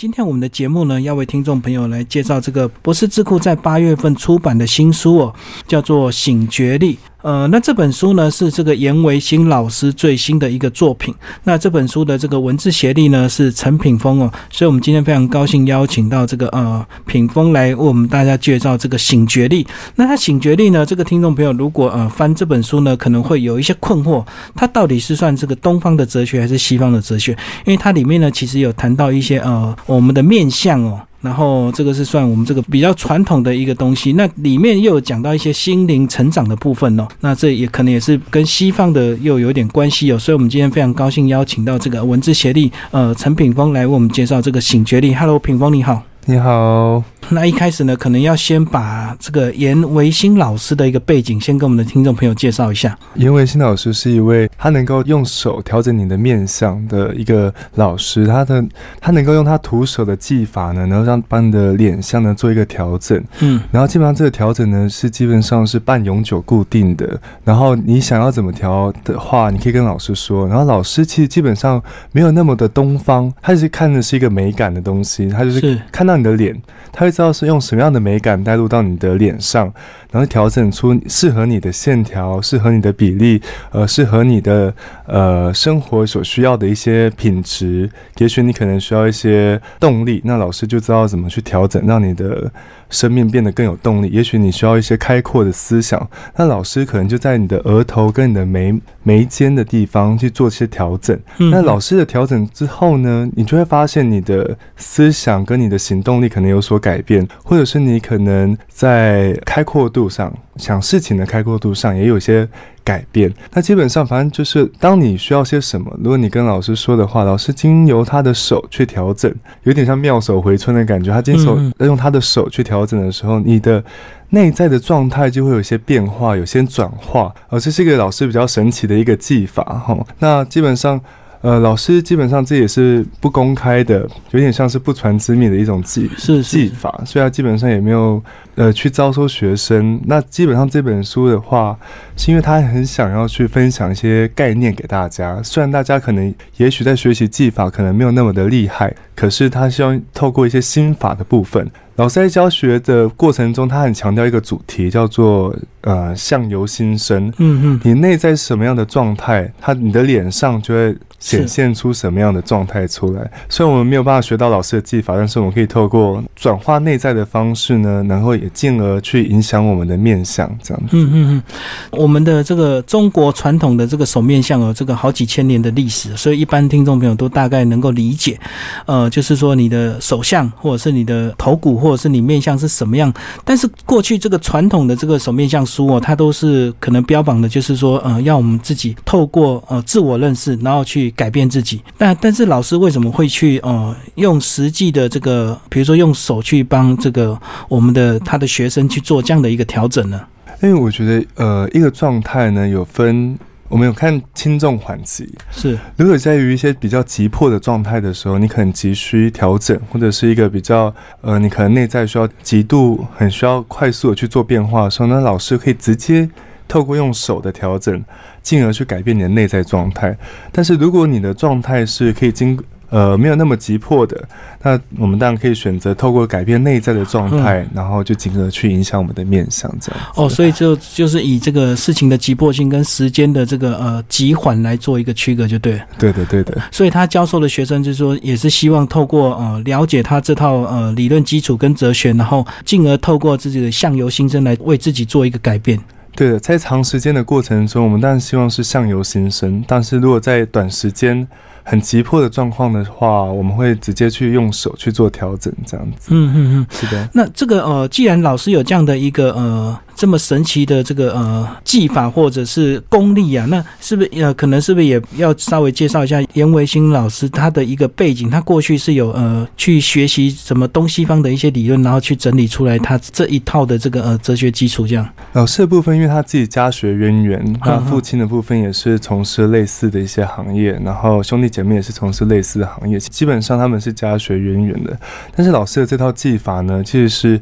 今天我们的节目呢，要为听众朋友来介绍这个博士智库在八月份出版的新书哦，叫做《醒觉力》。呃，那这本书呢是这个严维新老师最新的一个作品。那这本书的这个文字协力呢是陈品峰哦，所以我们今天非常高兴邀请到这个呃品峰来为我们大家介绍这个醒觉力。那他醒觉力呢，这个听众朋友如果呃翻这本书呢，可能会有一些困惑，它到底是算这个东方的哲学还是西方的哲学？因为它里面呢其实有谈到一些呃我们的面相哦。然后这个是算我们这个比较传统的一个东西，那里面又有讲到一些心灵成长的部分哦，那这也可能也是跟西方的又有点关系哦，所以我们今天非常高兴邀请到这个文字协力呃陈品峰来为我们介绍这个醒觉力。Hello，品峰你好。你好，那一开始呢，可能要先把这个严维新老师的一个背景，先跟我们的听众朋友介绍一下。严维新老师是一位他能够用手调整你的面相的一个老师，他的他能够用他徒手的技法呢，然后让把你的脸相呢做一个调整，嗯，然后基本上这个调整呢是基本上是半永久固定的，然后你想要怎么调的话，你可以跟老师说，然后老师其实基本上没有那么的东方，他是看的是一个美感的东西，他就是。看。到你的脸，他会知道是用什么样的美感带入到你的脸上，然后调整出适合你的线条、适合你的比例，呃，适合你的呃生活所需要的一些品质。也许你可能需要一些动力，那老师就知道怎么去调整，让你的。生命变得更有动力。也许你需要一些开阔的思想，那老师可能就在你的额头跟你的眉眉间的地方去做一些调整。那老师的调整之后呢，你就会发现你的思想跟你的行动力可能有所改变，或者是你可能在开阔度上想事情的开阔度上也有些。改变，那基本上反正就是当你需要些什么，如果你跟老师说的话，老师经由他的手去调整，有点像妙手回春的感觉。他经手用他的手去调整的时候，你的内在的状态就会有些变化，有些转化。而这是一个老师比较神奇的一个技法哈。那基本上。呃，老师基本上这也是不公开的，有点像是不传之秘的一种技是技法，所以他基本上也没有呃去招收学生。那基本上这本书的话，是因为他很想要去分享一些概念给大家。虽然大家可能也许在学习技法可能没有那么的厉害，可是他希望透过一些心法的部分。老师在教学的过程中，他很强调一个主题，叫做呃相由心生。嗯嗯，你内在是什么样的状态，他你的脸上就会。显现出什么样的状态出来？虽然我们没有办法学到老师的技法，但是我们可以透过转化内在的方式呢，然后也进而去影响我们的面相，这样子。嗯嗯嗯。我们的这个中国传统的这个手面相有这个好几千年的历史，所以一般听众朋友都大概能够理解。呃，就是说你的手相，或者是你的头骨，或者是你面相是什么样。但是过去这个传统的这个手面相书哦，它都是可能标榜的就是说，呃，要我们自己透过呃自我认识，然后去。改变自己，但但是老师为什么会去呃用实际的这个，比如说用手去帮这个我们的他的学生去做这样的一个调整呢？因为我觉得呃一个状态呢有分，我们有看轻重缓急，是如果在于一些比较急迫的状态的时候，你可能急需调整，或者是一个比较呃你可能内在需要极度很需要快速的去做变化的时候，那老师可以直接透过用手的调整。进而去改变你的内在状态，但是如果你的状态是可以经呃没有那么急迫的，那我们当然可以选择透过改变内在的状态，然后就进而去影响我们的面相这样。哦，所以就就是以这个事情的急迫性跟时间的这个呃急缓来做一个区隔，就对。对的，对的。所以他教授的学生就是说，也是希望透过呃了解他这套呃理论基础跟哲学，然后进而透过自己的相由心生来为自己做一个改变。对的，在长时间的过程中，我们当然希望是相由心生。但是如果在短时间很急迫的状况的话，我们会直接去用手去做调整，这样子。嗯嗯嗯，是的。那这个呃，既然老师有这样的一个呃。这么神奇的这个呃技法或者是功力啊，那是不是呃可能是不是也要稍微介绍一下严维新老师他的一个背景？他过去是有呃去学习什么东西方的一些理论，然后去整理出来他这一套的这个呃哲学基础这样。老师的部分，因为他自己家学渊源，他父亲的部分也是从事类似的一些行业，然后兄弟姐妹也是从事类似的行业，基本上他们是家学渊源的。但是老师的这套技法呢，其实是。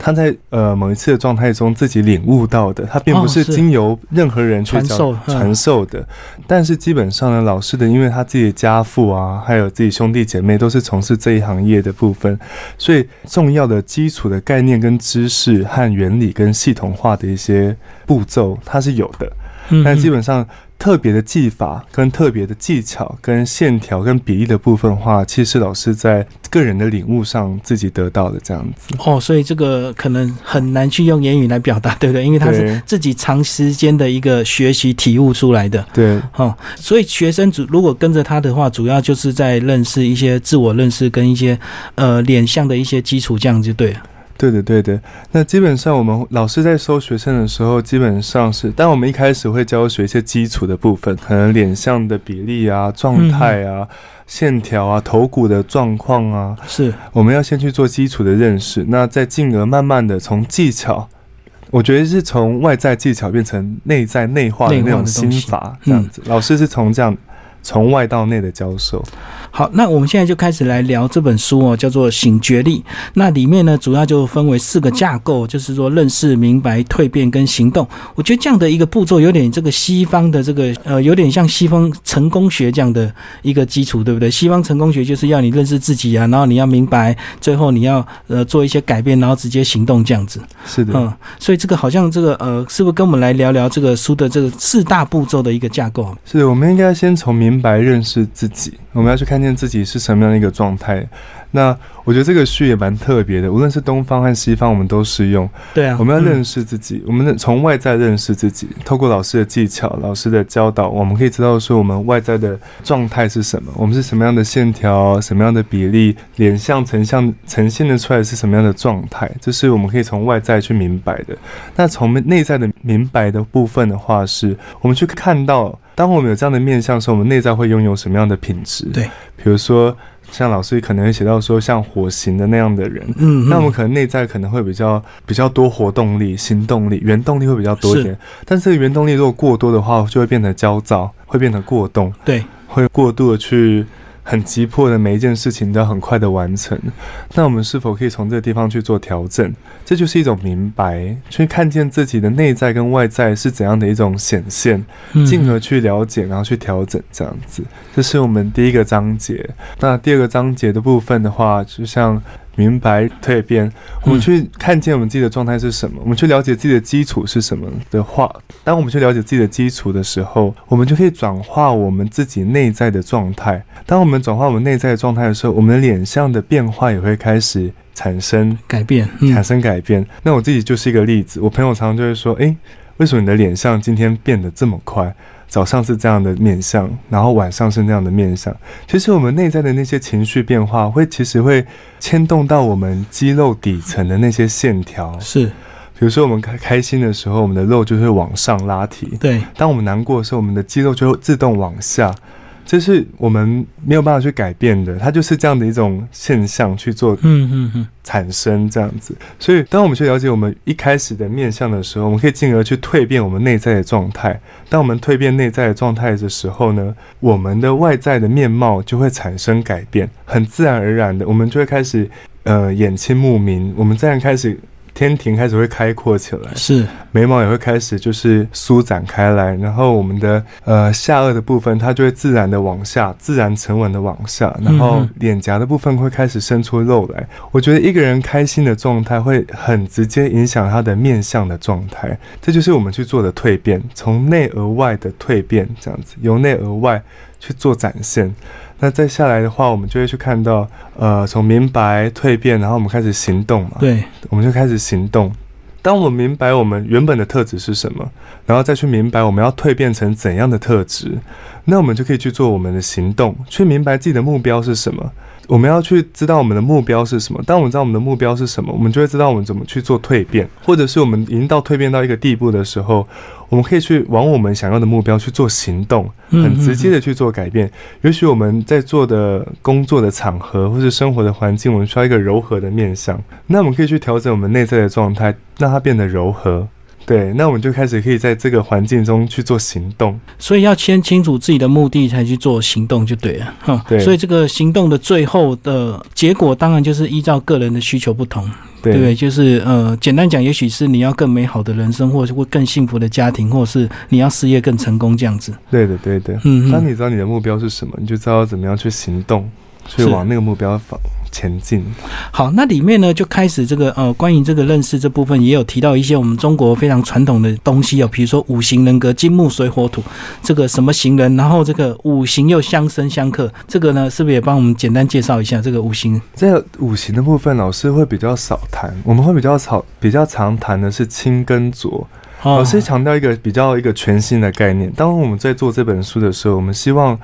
他在呃某一次的状态中自己领悟到的，他并不是经由任何人去传授传授的。但是基本上呢，老师的因为他自己的家父啊，还有自己兄弟姐妹都是从事这一行业的部分，所以重要的基础的概念跟知识和原理跟系统化的一些步骤，它是有的。但基本上。特别的技法、跟特别的技巧、跟线条、跟比例的部分的话，其实老师在个人的领悟上自己得到的这样子。哦，所以这个可能很难去用言语来表达，对不对？因为他是自己长时间的一个学习体悟出来的。对，哦，所以学生主如果跟着他的话，主要就是在认识一些自我认识跟一些呃脸相的一些基础，这样就对了。对的，对的。那基本上我们老师在收学生的时候，基本上是，但我们一开始会教学一些基础的部分，可能脸相的比例啊、状态啊、线条啊、头骨的状况啊，是我们要先去做基础的认识，那再进而慢慢的从技巧，我觉得是从外在技巧变成内在内化的那种心法，这样子。老师是从这样从外到内的教授。好，那我们现在就开始来聊这本书哦，叫做《醒觉力》。那里面呢，主要就分为四个架构，就是说认识、明白、蜕变跟行动。我觉得这样的一个步骤，有点这个西方的这个呃，有点像西方成功学这样的一个基础，对不对？西方成功学就是要你认识自己啊，然后你要明白，最后你要呃做一些改变，然后直接行动这样子。是的，嗯，所以这个好像这个呃，是不是跟我们来聊聊这个书的这个四大步骤的一个架构？是，我们应该先从明白认识自己，我们要去看见自己是什么样的一个状态。那我觉得这个序也蛮特别的，无论是东方和西方，我们都适用。对啊，我们要认识自己，我们从外在认识自己，透过老师的技巧、老师的教导，我们可以知道说我们外在的状态是什么，我们是什么样的线条、什么样的比例，脸相成像呈现的出来是什么样的状态，这是我们可以从外在去明白的。那从内在的明白的部分的话，是我们去看到，当我们有这样的面相时候，我们内在会拥有什么样的品质？对，比如说。像老师可能会写到说，像火型的那样的人，嗯，那我们可能内在可能会比较比较多活动力、行动力、原动力会比较多一点。但是原动力如果过多的话，就会变得焦躁，会变得过动，对，会过度的去。很急迫的每一件事情都要很快的完成，那我们是否可以从这个地方去做调整？这就是一种明白，去看见自己的内在跟外在是怎样的一种显现，进而去了解，然后去调整，这样子。这是我们第一个章节。那第二个章节的部分的话，就像。明白蜕变，我们去看见我们自己的状态是什么，我们去了解自己的基础是什么的话，当我们去了解自己的基础的时候，我们就可以转化我们自己内在的状态。当我们转化我们内在的状态的时候，我们的脸上的变化也会开始产生改变，产生改变。那我自己就是一个例子，我朋友常常就会说：“诶，为什么你的脸上今天变得这么快？”早上是这样的面相，然后晚上是那样的面相。其实我们内在的那些情绪变化，会其实会牵动到我们肌肉底层的那些线条。是，比如说我们开开心的时候，我们的肉就会往上拉提；对，当我们难过的时候，我们的肌肉就会自动往下。这是我们没有办法去改变的，它就是这样的一种现象去做，嗯嗯嗯，产生这样子。所以，当我们去了解我们一开始的面相的时候，我们可以进而去蜕变我们内在的状态。当我们蜕变内在的状态的时候呢，我们的外在的面貌就会产生改变，很自然而然的，我们就会开始呃眼清目明，我们自然开始。天庭开始会开阔起来，是眉毛也会开始就是舒展开来，然后我们的呃下颚的部分它就会自然的往下，自然沉稳的往下，然后脸颊的部分会开始伸出肉来。我觉得一个人开心的状态会很直接影响他的面相的状态，这就是我们去做的蜕变，从内而外的蜕变，这样子由内而外去做展现。那再下来的话，我们就会去看到，呃，从明白蜕变，然后我们开始行动嘛。对，我们就开始行动。当我们明白我们原本的特质是什么，然后再去明白我们要蜕变成怎样的特质，那我们就可以去做我们的行动，去明白自己的目标是什么。我们要去知道我们的目标是什么。当我们知道我们的目标是什么，我们就会知道我们怎么去做蜕变，或者是我们已经到蜕变到一个地步的时候，我们可以去往我们想要的目标去做行动，很直接的去做改变。也许我们在做的工作的场合或是生活的环境，我们需要一个柔和的面相，那我们可以去调整我们内在的状态，让它变得柔和。对，那我们就开始可以在这个环境中去做行动，所以要先清楚自己的目的才去做行动就对了，哈。对，所以这个行动的最后的结果，当然就是依照个人的需求不同，对不对？就是呃，简单讲，也许是你要更美好的人生，或者会更幸福的家庭，或者是你要事业更成功这样子。对的，对的。嗯，当你知道你的目标是什么，你就知道怎么样去行动，去往那个目标方。前进。好，那里面呢就开始这个呃，关于这个认识这部分，也有提到一些我们中国非常传统的东西哦，比如说五行人格，金木水火土，这个什么行人，然后这个五行又相生相克，这个呢是不是也帮我们简单介绍一下这个五行？这个五行的部分，老师会比较少谈，我们会比较少比较常谈的是清跟浊。老师强调一个比较一个全新的概念。当我们在做这本书的时候，我们希望。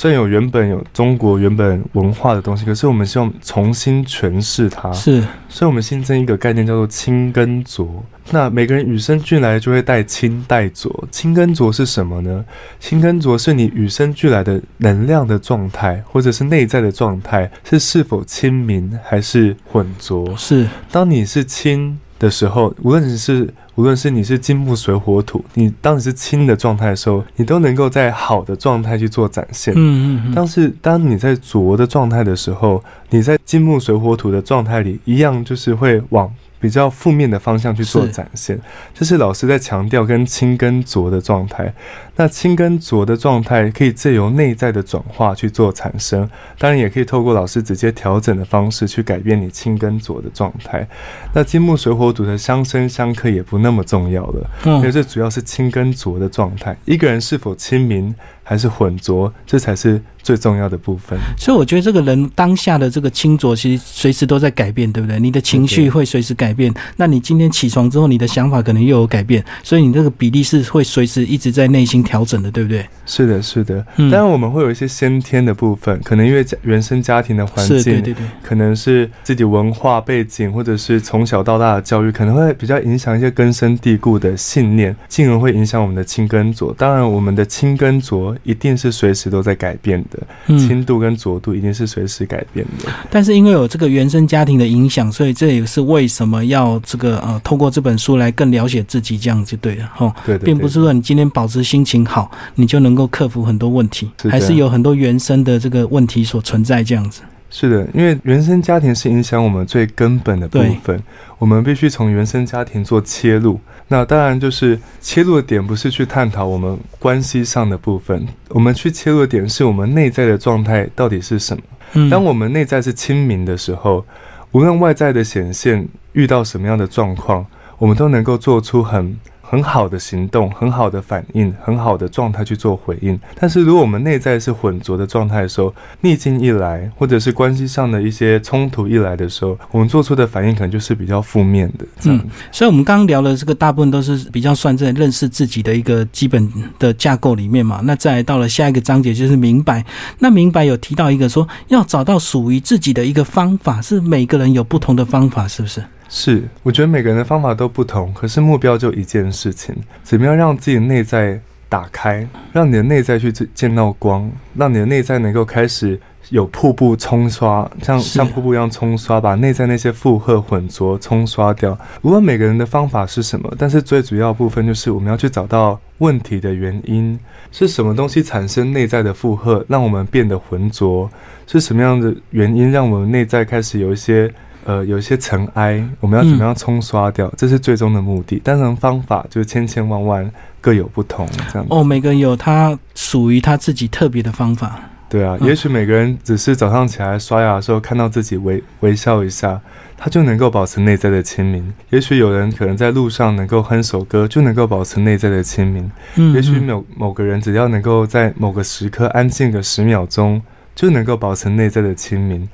虽然有原本有中国原本文化的东西，可是我们希望重新诠释它。是，所以我们新增一个概念叫做清跟浊。那每个人与生俱来就会带清带浊。清跟浊是什么呢？清跟浊是你与生俱来的能量的状态，或者是内在的状态，是是否清明还是混浊？是，当你是清的时候，无论是无论是你是金木水火土，你当你是清的状态的时候，你都能够在好的状态去做展现。嗯嗯。但是当你在浊的状态的时候，你在金木水火土的状态里，一样就是会往。比较负面的方向去做展现，这是老师在强调跟清跟浊的状态。那清跟浊的状态可以借由内在的转化去做产生，当然也可以透过老师直接调整的方式去改变你清跟浊的状态。那金木水火土的相生相克也不那么重要了，因为这主要是清跟浊的状态。一个人是否清明？还是混浊，这才是最重要的部分。所以我觉得这个人当下的这个清浊，其实随时都在改变，对不对？你的情绪会随时改变。那你今天起床之后，你的想法可能又有改变，所以你这个比例是会随时一直在内心调整的，对不对？是的，是的。当然，我们会有一些先天的部分，可能因为原生家庭的环境，对对对，可能是自己文化背景，或者是从小到大的教育，可能会比较影响一些根深蒂固的信念，进而会影响我们的清跟浊。当然，我们的清跟浊。一定是随时都在改变的，轻度跟浊度一定是随时改变的。但是因为有这个原生家庭的影响，所以这也是为什么要这个呃，透过这本书来更了解自己，这样就对了哈。对，并不是说你今天保持心情好，你就能够克服很多问题，还是有很多原生的这个问题所存在这样子。是的，因为原生家庭是影响我们最根本的部分，我们必须从原生家庭做切入。那当然就是切入的点不是去探讨我们关系上的部分，我们去切入的点是我们内在的状态到底是什么。当我们内在是清明的时候，无论外在的显现遇到什么样的状况，我们都能够做出很。很好的行动，很好的反应，很好的状态去做回应。但是，如果我们内在是浑浊的状态的时候，逆境一来，或者是关系上的一些冲突一来的时候，我们做出的反应可能就是比较负面的。嗯，所以，我们刚刚聊的这个大部分都是比较算在认识自己的一个基本的架构里面嘛。那再到了下一个章节，就是明白。那明白有提到一个说，要找到属于自己的一个方法，是每个人有不同的方法，是不是？是，我觉得每个人的方法都不同，可是目标就一件事情：怎么样让自己的内在打开，让你的内在去见到光，让你的内在能够开始有瀑布冲刷，像像瀑布一样冲刷，把内在那些负荷混浊冲刷掉。无论每个人的方法是什么，但是最主要部分就是我们要去找到问题的原因是什么东西产生内在的负荷，让我们变得浑浊，是什么样的原因让我们内在开始有一些。呃，有一些尘埃，我们要怎么样冲刷掉？这是最终的目的。当然，方法就是千千万万各有不同，这样哦。每个人有他属于他自己特别的方法。对啊，也许每个人只是早上起来刷牙的时候看到自己微微笑一下，他就能够保持内在的清明。也许有人可能在路上能够哼首歌，就能够保持内在的清明。嗯，也许某某个人只要能够在某个时刻安静个十秒钟，就能够保持内在的清明。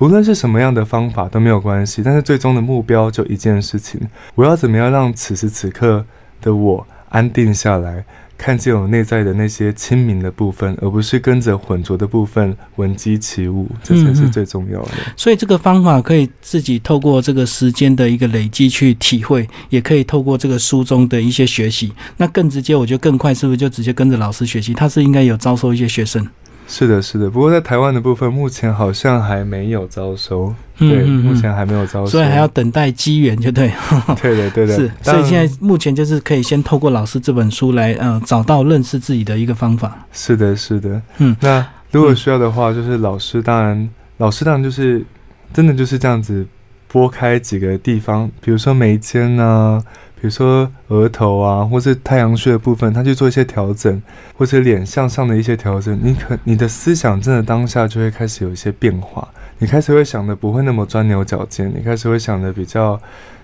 无论是什么样的方法都没有关系，但是最终的目标就一件事情：我要怎么样让此时此刻的我安定下来，看见我内在的那些清明的部分，而不是跟着浑浊的部分闻鸡起舞，这才是最重要的。所以这个方法可以自己透过这个时间的一个累积去体会，也可以透过这个书中的一些学习。那更直接，我觉得更快，是不是就直接跟着老师学习？他是应该有招收一些学生。是的，是的。不过在台湾的部分，目前好像还没有招收。对，目前还没有招收，所以还要等待机缘，就对。对的，对的。是，所以现在目前就是可以先透过老师这本书来，嗯，找到认识自己的一个方法。是的，是的。嗯，那如果需要的话，就是老师当然，老师当然就是真的就是这样子，拨开几个地方，比如说眉间啊，比如说额头啊，或是太阳穴的部分，他去做一些调整，或者脸向上的一些调整，你可你的思想真的当下就会开始有一些变化，你开始会想的不会那么钻牛角尖，你开始会想的比较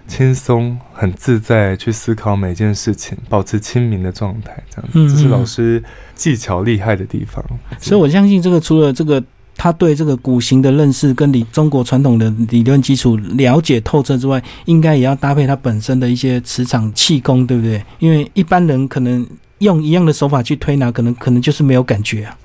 轻松、很自在去思考每件事情，保持清明的状态，这样子，这是老师技巧厉害的地方。所以我相信这个除了这个。他对这个古型的认识跟理中国传统的理论基础了解透彻之外，应该也要搭配他本身的一些磁场气功，对不对？因为一般人可能用一样的手法去推拿，可能可能就是没有感觉啊。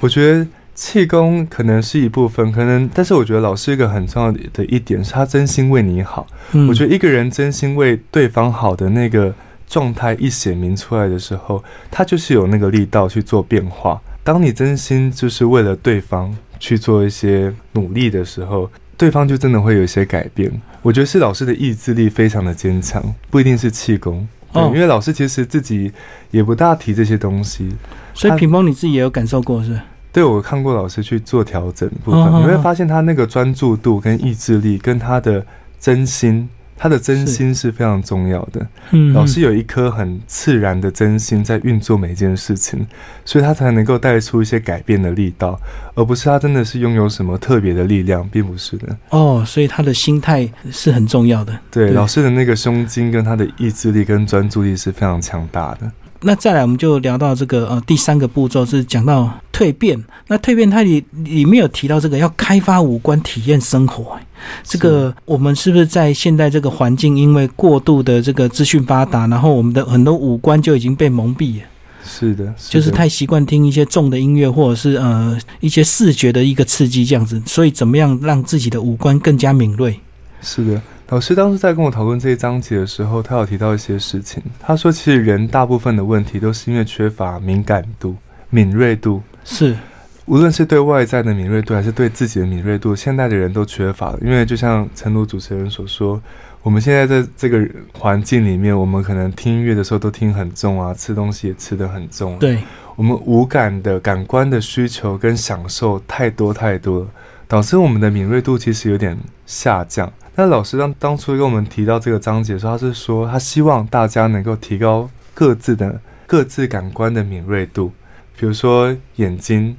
我觉得气功可能是一部分，可能，但是我觉得老师一个很重要的一点是他真心为你好。我觉得一个人真心为对方好的那个状态一显明出来的时候，他就是有那个力道去做变化。当你真心就是为了对方去做一些努力的时候，对方就真的会有一些改变。我觉得是老师的意志力非常的坚强，不一定是气功。对，因为老师其实自己也不大提这些东西。所以屏风你自己也有感受过是？对，我看过老师去做调整部分，你会发现他那个专注度跟意志力跟他的真心。他的真心是非常重要的。嗯，老师有一颗很自然的真心在运作每一件事情，所以他才能够带出一些改变的力道，而不是他真的是拥有什么特别的力量，并不是的。哦，所以他的心态是很重要的。对，老师的那个胸襟跟他的意志力跟专注力是非常强大的。那再来，我们就聊到这个呃第三个步骤是讲到蜕变。那蜕变它里里面有提到这个要开发五官，体验生活。这个我们是不是在现在这个环境，因为过度的这个资讯发达，然后我们的很多五官就已经被蒙蔽了。是的，就是太习惯听一些重的音乐，或者是呃一些视觉的一个刺激这样子。所以怎么样让自己的五官更加敏锐？是的。老师当时在跟我讨论这一章节的时候，他有提到一些事情。他说，其实人大部分的问题都是因为缺乏敏感度、敏锐度。是，无论是对外在的敏锐度，还是对自己的敏锐度，现代的人都缺乏了。因为就像陈鲁主持人所说，我们现在在这个环境里面，我们可能听音乐的时候都听很重啊，吃东西也吃得很重。对，我们无感的感官的需求跟享受太多太多，导致我们的敏锐度其实有点下降。那老师当当初跟我们提到这个章节的时候，他是说他希望大家能够提高各自的各自感官的敏锐度，比如说眼睛，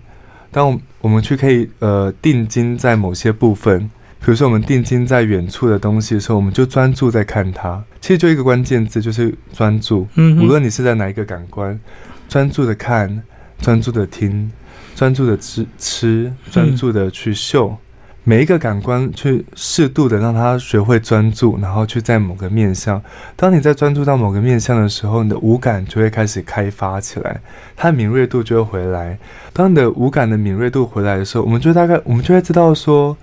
当我们去可以呃定睛在某些部分，比如说我们定睛在远处的东西的时候，我们就专注在看它。其实就一个关键字就是专注。嗯，无论你是在哪一个感官，专注的看，专注的听，专注的吃吃，专注的去嗅。每一个感官去适度的让他学会专注，然后去在某个面向。当你在专注到某个面向的时候，你的五感就会开始开发起来，它的敏锐度就会回来。当你的五感的敏锐度回来的时候，我们就大概我们就会知道说，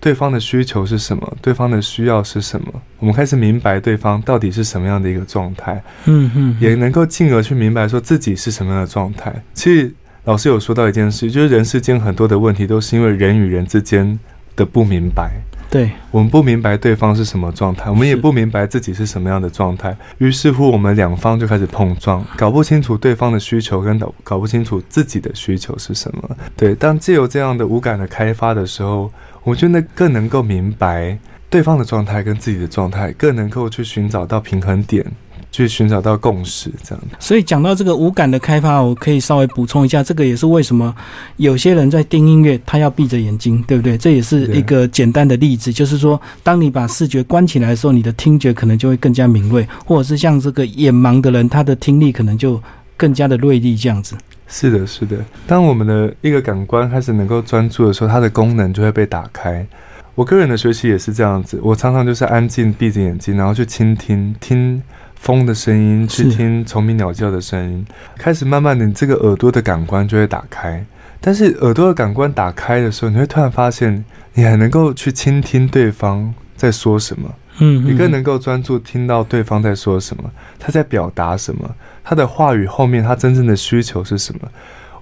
对方的需求是什么，对方的需要是什么。我们开始明白对方到底是什么样的一个状态，嗯嗯，也能够进而去明白说自己是什么样的状态。其实老师有说到一件事，就是人世间很多的问题都是因为人与人之间。的不明白，对我们不明白对方是什么状态，我们也不明白自己是什么样的状态，于是乎我们两方就开始碰撞，搞不清楚对方的需求，跟搞搞不清楚自己的需求是什么。对，当借由这样的五感的开发的时候，我觉得更能够明白对方的状态跟自己的状态，更能够去寻找到平衡点。去寻找到共识，这样。所以讲到这个五感的开发，我可以稍微补充一下，这个也是为什么有些人在听音乐，他要闭着眼睛，对不对？这也是一个简单的例子，就是说，当你把视觉关起来的时候，你的听觉可能就会更加敏锐，或者是像这个眼盲的人，他的听力可能就更加的锐利，这样子。是的，是的。当我们的一个感官开始能够专注的时候，它的功能就会被打开。我个人的学习也是这样子，我常常就是安静闭着眼睛，然后去倾听听。风的声音，去听虫鸣鸟叫的声音，开始慢慢的，你这个耳朵的感官就会打开。但是耳朵的感官打开的时候，你会突然发现，你还能够去倾听对方在说什么。嗯，你更能够专注听到对方在说什么，他在表达什么，他的话语后面他真正的需求是什么。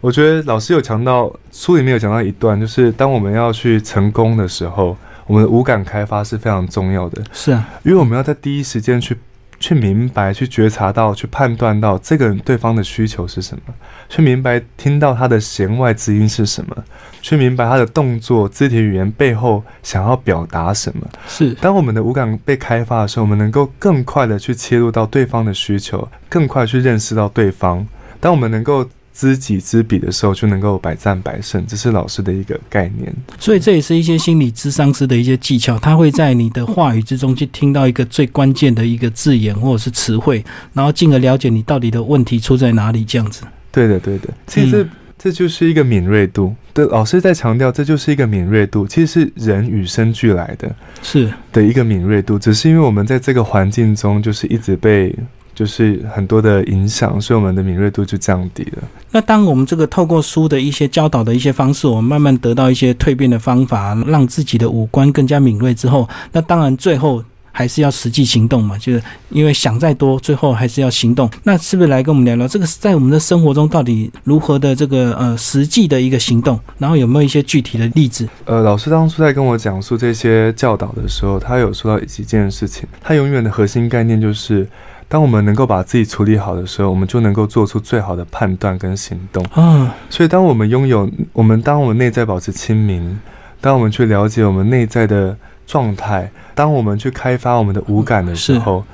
我觉得老师有强到，书里面有讲到一段，就是当我们要去成功的时候，我们的五感开发是非常重要的。是啊，因为我们要在第一时间去。去明白、去觉察到、去判断到这个对方的需求是什么，去明白听到他的弦外之音是什么，去明白他的动作、肢体语言背后想要表达什么。是，当我们的五感被开发的时候，我们能够更快的去切入到对方的需求，更快去认识到对方。当我们能够。知己知彼的时候，就能够百战百胜，这是老师的一个概念。所以这也是一些心理智商师的一些技巧，他会在你的话语之中去听到一个最关键的一个字眼或者是词汇，然后进而了解你到底的问题出在哪里。这样子，对的，对的。其实这就是一个敏锐度。对，老师在强调，这就是一个敏锐度，其实是人与生俱来的，是的一个敏锐度。只是因为我们在这个环境中，就是一直被。就是很多的影响，所以我们的敏锐度就降低了。那当我们这个透过书的一些教导的一些方式，我们慢慢得到一些蜕变的方法，让自己的五官更加敏锐之后，那当然最后还是要实际行动嘛。就是因为想再多，最后还是要行动。那是不是来跟我们聊聊这个在我们的生活中到底如何的这个呃实际的一个行动？然后有没有一些具体的例子？呃，老师当初在跟我讲述这些教导的时候，他有说到几件事情。他永远的核心概念就是。当我们能够把自己处理好的时候，我们就能够做出最好的判断跟行动。嗯，所以当我们拥有我们，当我们内在保持清明，当我们去了解我们内在的状态，当我们去开发我们的五感的时候，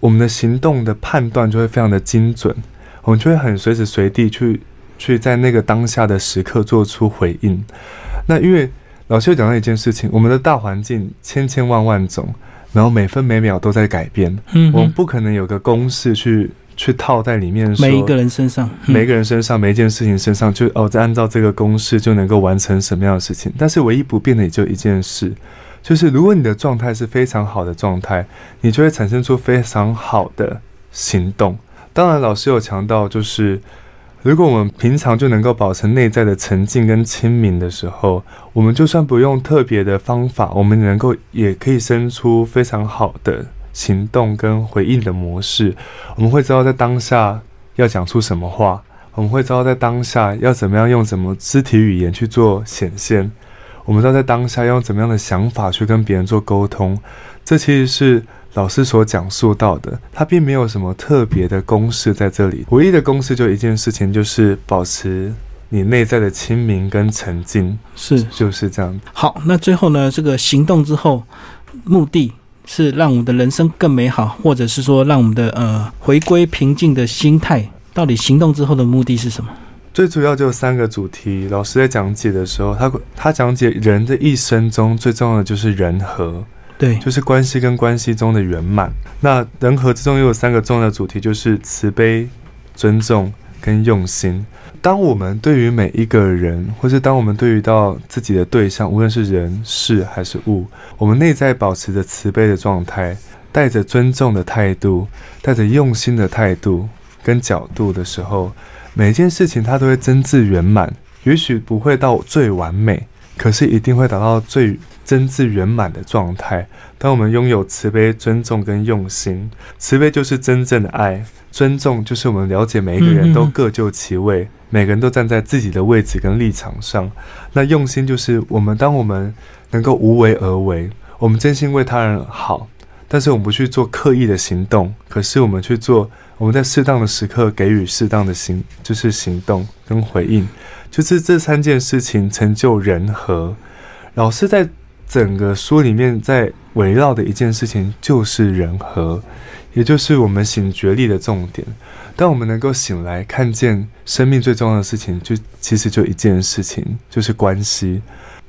我们的行动的判断就会非常的精准，我们就会很随时随地去去在那个当下的时刻做出回应。那因为老师又讲到一件事情，我们的大环境千千万万种。然后每分每秒都在改变，嗯，我们不可能有个公式去去套在里面，每一个人身上，每一个人身上，每一件事情身上，就哦，再按照这个公式就能够完成什么样的事情。但是唯一不变的也就一件事，就是如果你的状态是非常好的状态，你就会产生出非常好的行动。当然，老师有强调就是。如果我们平常就能够保持内在的沉静跟清明的时候，我们就算不用特别的方法，我们能够也可以生出非常好的行动跟回应的模式。我们会知道在当下要讲出什么话，我们会知道在当下要怎么样用什么肢体语言去做显现，我们知道在当下要用怎么样的想法去跟别人做沟通。这其实是。老师所讲述到的，它并没有什么特别的公式在这里，唯一的公式就一件事情，就是保持你内在的清明跟沉静，是就是这样。好，那最后呢，这个行动之后，目的是让我们的人生更美好，或者是说让我们的呃回归平静的心态，到底行动之后的目的是什么？最主要就三个主题。老师在讲解的时候，他他讲解人的一生中最重要的就是人和。对，就是关系跟关系中的圆满。那人和之中又有三个重要的主题，就是慈悲、尊重跟用心。当我们对于每一个人，或是当我们对于到自己的对象，无论是人、事还是物，我们内在保持着慈悲的状态，带着尊重的态度，带着用心的态度跟角度的时候，每一件事情它都会真挚圆满。也许不会到最完美，可是一定会达到最。真挚圆满的状态。当我们拥有慈悲、尊重跟用心，慈悲就是真正的爱，尊重就是我们了解每一个人都各就其位，每个人都站在自己的位置跟立场上。那用心就是我们，当我们能够无为而为，我们真心为他人好，但是我们不去做刻意的行动，可是我们去做，我们在适当的时刻给予适当的行，就是行动跟回应，就是这三件事情成就人和。老师在。整个书里面在围绕的一件事情就是人和，也就是我们醒觉力的重点。当我们能够醒来，看见生命最重要的事情，就其实就一件事情，就是关系。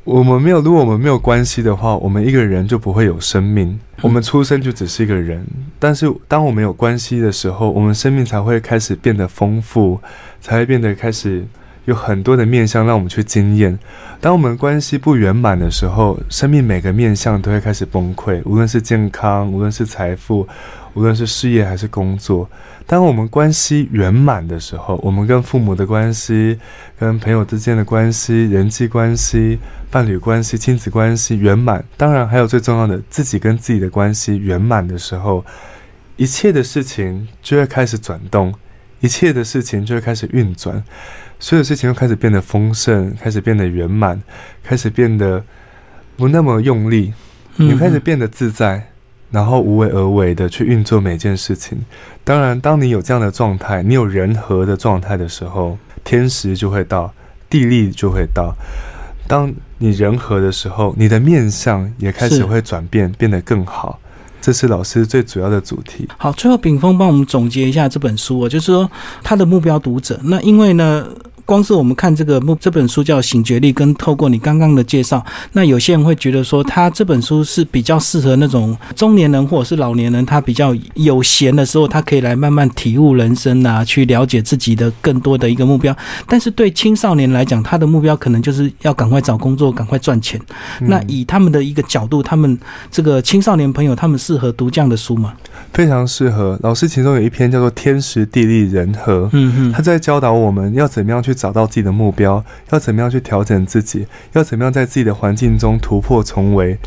我们没有，如果我们没有关系的话，我们一个人就不会有生命。我们出生就只是一个人，但是当我们有关系的时候，我们生命才会开始变得丰富，才会变得开始。有很多的面相让我们去经验。当我们关系不圆满的时候，生命每个面相都会开始崩溃，无论是健康，无论是财富，无论是事业还是工作。当我们关系圆满的时候，我们跟父母的关系、跟朋友之间的关系、人际关系、伴侣关系、亲子关系圆满，当然还有最重要的，自己跟自己的关系圆满的时候，一切的事情就会开始转动，一切的事情就会开始运转。所有事情又开始变得丰盛，开始变得圆满，开始变得不那么用力，你开始变得自在，然后无为而为的去运作每件事情。当然，当你有这样的状态，你有人和的状态的时候，天时就会到，地利就会到。当你人和的时候，你的面相也开始会转变，变得更好。这是老师最主要的主题。好，最后炳峰帮我们总结一下这本书，就是说他的目标读者。那因为呢？光是我们看这个目这本书叫《醒觉力》，跟透过你刚刚的介绍，那有些人会觉得说，他这本书是比较适合那种中年人或者是老年人，他比较有闲的时候，他可以来慢慢体悟人生啊，去了解自己的更多的一个目标。但是对青少年来讲，他的目标可能就是要赶快找工作，赶快赚钱。那以他们的一个角度，他们这个青少年朋友，他们适合读这样的书吗？非常适合。老师其中有一篇叫做《天时地利人和》，嗯嗯，他在教导我们要怎么样去。找到自己的目标，要怎么样去调整自己？要怎么样在自己的环境中突破重围？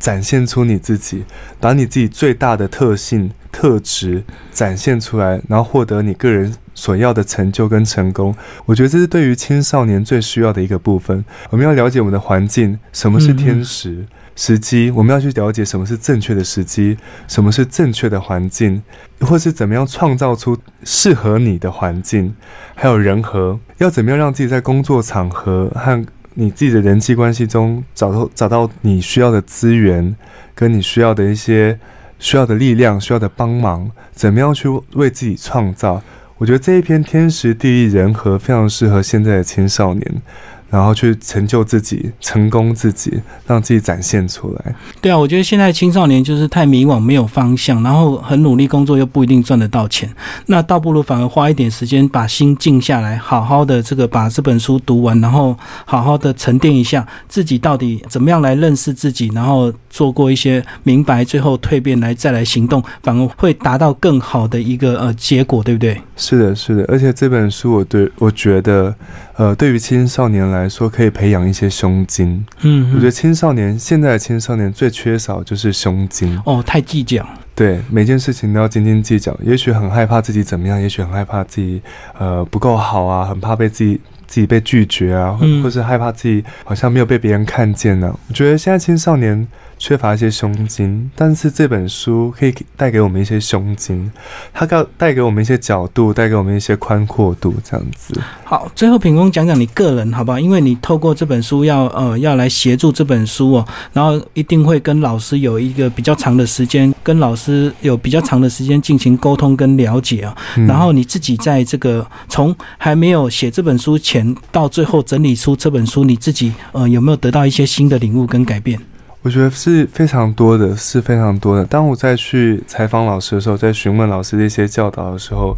展现出你自己，把你自己最大的特性、特质展现出来，然后获得你个人所要的成就跟成功。我觉得这是对于青少年最需要的一个部分。我们要了解我们的环境，什么是天时？时机，我们要去了解什么是正确的时机，什么是正确的环境，或是怎么样创造出适合你的环境，还有人和，要怎么样让自己在工作场合和你自己的人际关系中找到找到你需要的资源，跟你需要的一些需要的力量、需要的帮忙，怎么样去为自己创造？我觉得这一篇天时地利人和非常适合现在的青少年。然后去成就自己，成功自己，让自己展现出来。对啊，我觉得现在青少年就是太迷惘，没有方向，然后很努力工作又不一定赚得到钱，那倒不如反而花一点时间把心静下来，好好的这个把这本书读完，然后好好的沉淀一下自己到底怎么样来认识自己，然后做过一些明白，最后蜕变来再来行动，反而会达到更好的一个呃结果，对不对？是的，是的，而且这本书我对我觉得。呃，对于青少年来说，可以培养一些胸襟。嗯，我觉得青少年现在的青少年最缺少就是胸襟。哦，太计较。对，每件事情都要斤斤计较。也许很害怕自己怎么样，也许很害怕自己呃不够好啊，很怕被自己自己被拒绝啊，或是害怕自己好像没有被别人看见呢。我觉得现在青少年。缺乏一些胸襟，但是这本书可以带给我们一些胸襟，它告带给我们一些角度，带给我们一些宽阔度，这样子。好，最后品工讲讲你个人好不好？因为你透过这本书要呃要来协助这本书哦，然后一定会跟老师有一个比较长的时间，跟老师有比较长的时间进行沟通跟了解啊。然后你自己在这个从还没有写这本书前到最后整理出这本书，你自己呃有没有得到一些新的领悟跟改变？我觉得是非常多的，是非常多的。当我再去采访老师的时候，在询问老师的一些教导的时候，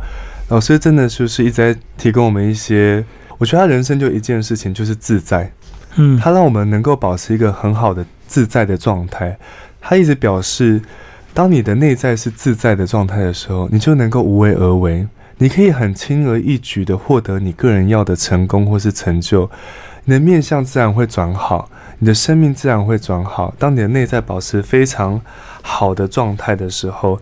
老师真的就是一直在提供我们一些。我觉得他人生就一件事情，就是自在。嗯，他让我们能够保持一个很好的自在的状态。他一直表示，当你的内在是自在的状态的时候，你就能够无为而为，你可以很轻而易举的获得你个人要的成功或是成就，你的面相自然会转好。你的生命自然会转好。当你的内在保持非常好的状态的时候，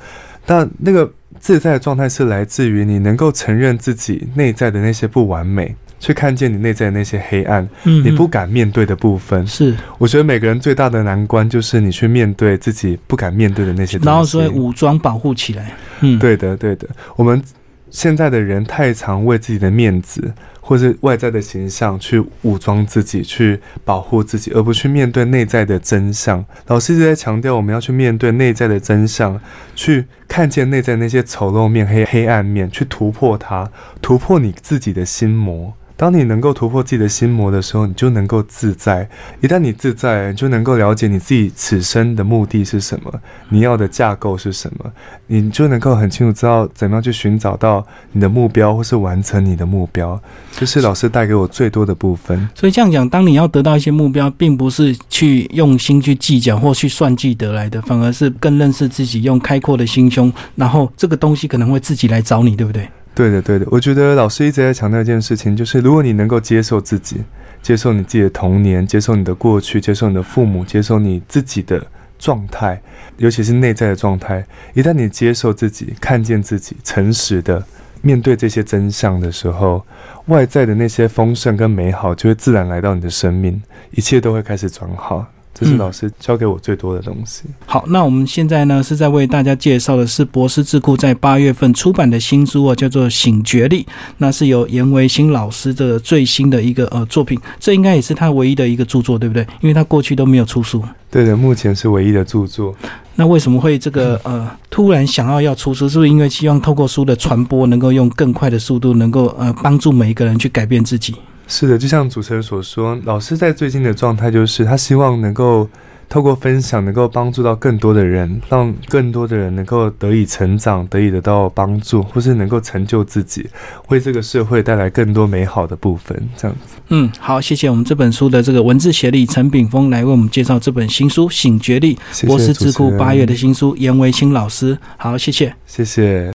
但那个自在的状态是来自于你能够承认自己内在的那些不完美，去看见你内在的那些黑暗，你不敢面对的部分。是，我觉得每个人最大的难关就是你去面对自己不敢面对的那些东西，然后所以武装保护起来。嗯，对的，对的。我们现在的人太常为自己的面子。或是外在的形象去武装自己，去保护自己，而不去面对内在的真相。老师一直在强调，我们要去面对内在的真相，去看见内在那些丑陋面、黑黑暗面，去突破它，突破你自己的心魔。当你能够突破自己的心魔的时候，你就能够自在。一旦你自在，你就能够了解你自己此生的目的是什么，你要的架构是什么，你就能够很清楚知道怎么样去寻找到你的目标，或是完成你的目标。这是老师带给我最多的部分。所以这样讲，当你要得到一些目标，并不是去用心去计较或去算计得来的，反而是更认识自己，用开阔的心胸，然后这个东西可能会自己来找你，对不对？对的，对的，我觉得老师一直在强调一件事情，就是如果你能够接受自己，接受你自己的童年，接受你的过去，接受你的父母，接受你自己的状态，尤其是内在的状态，一旦你接受自己，看见自己，诚实的面对这些真相的时候，外在的那些丰盛跟美好就会自然来到你的生命，一切都会开始转好。这是老师教给我最多的东西。好，那我们现在呢是在为大家介绍的是博思智库在八月份出版的新书啊，叫做《醒觉力》，那是由严维新老师的最新的一个呃作品，这应该也是他唯一的一个著作，对不对？因为他过去都没有出书。对的，目前是唯一的著作。那为什么会这个呃突然想要要出书？是不是因为希望透过书的传播，能够用更快的速度，能够呃帮助每一个人去改变自己？是的，就像主持人所说，老师在最近的状态就是他希望能够。透过分享，能够帮助到更多的人，让更多的人能够得以成长，得以得到帮助，或是能够成就自己，为这个社会带来更多美好的部分。这样子。嗯，好，谢谢我们这本书的这个文字协力陈炳峰来为我们介绍这本新书《醒觉力》，博士智库八月的新书，严维清老师。好，谢谢，谢谢。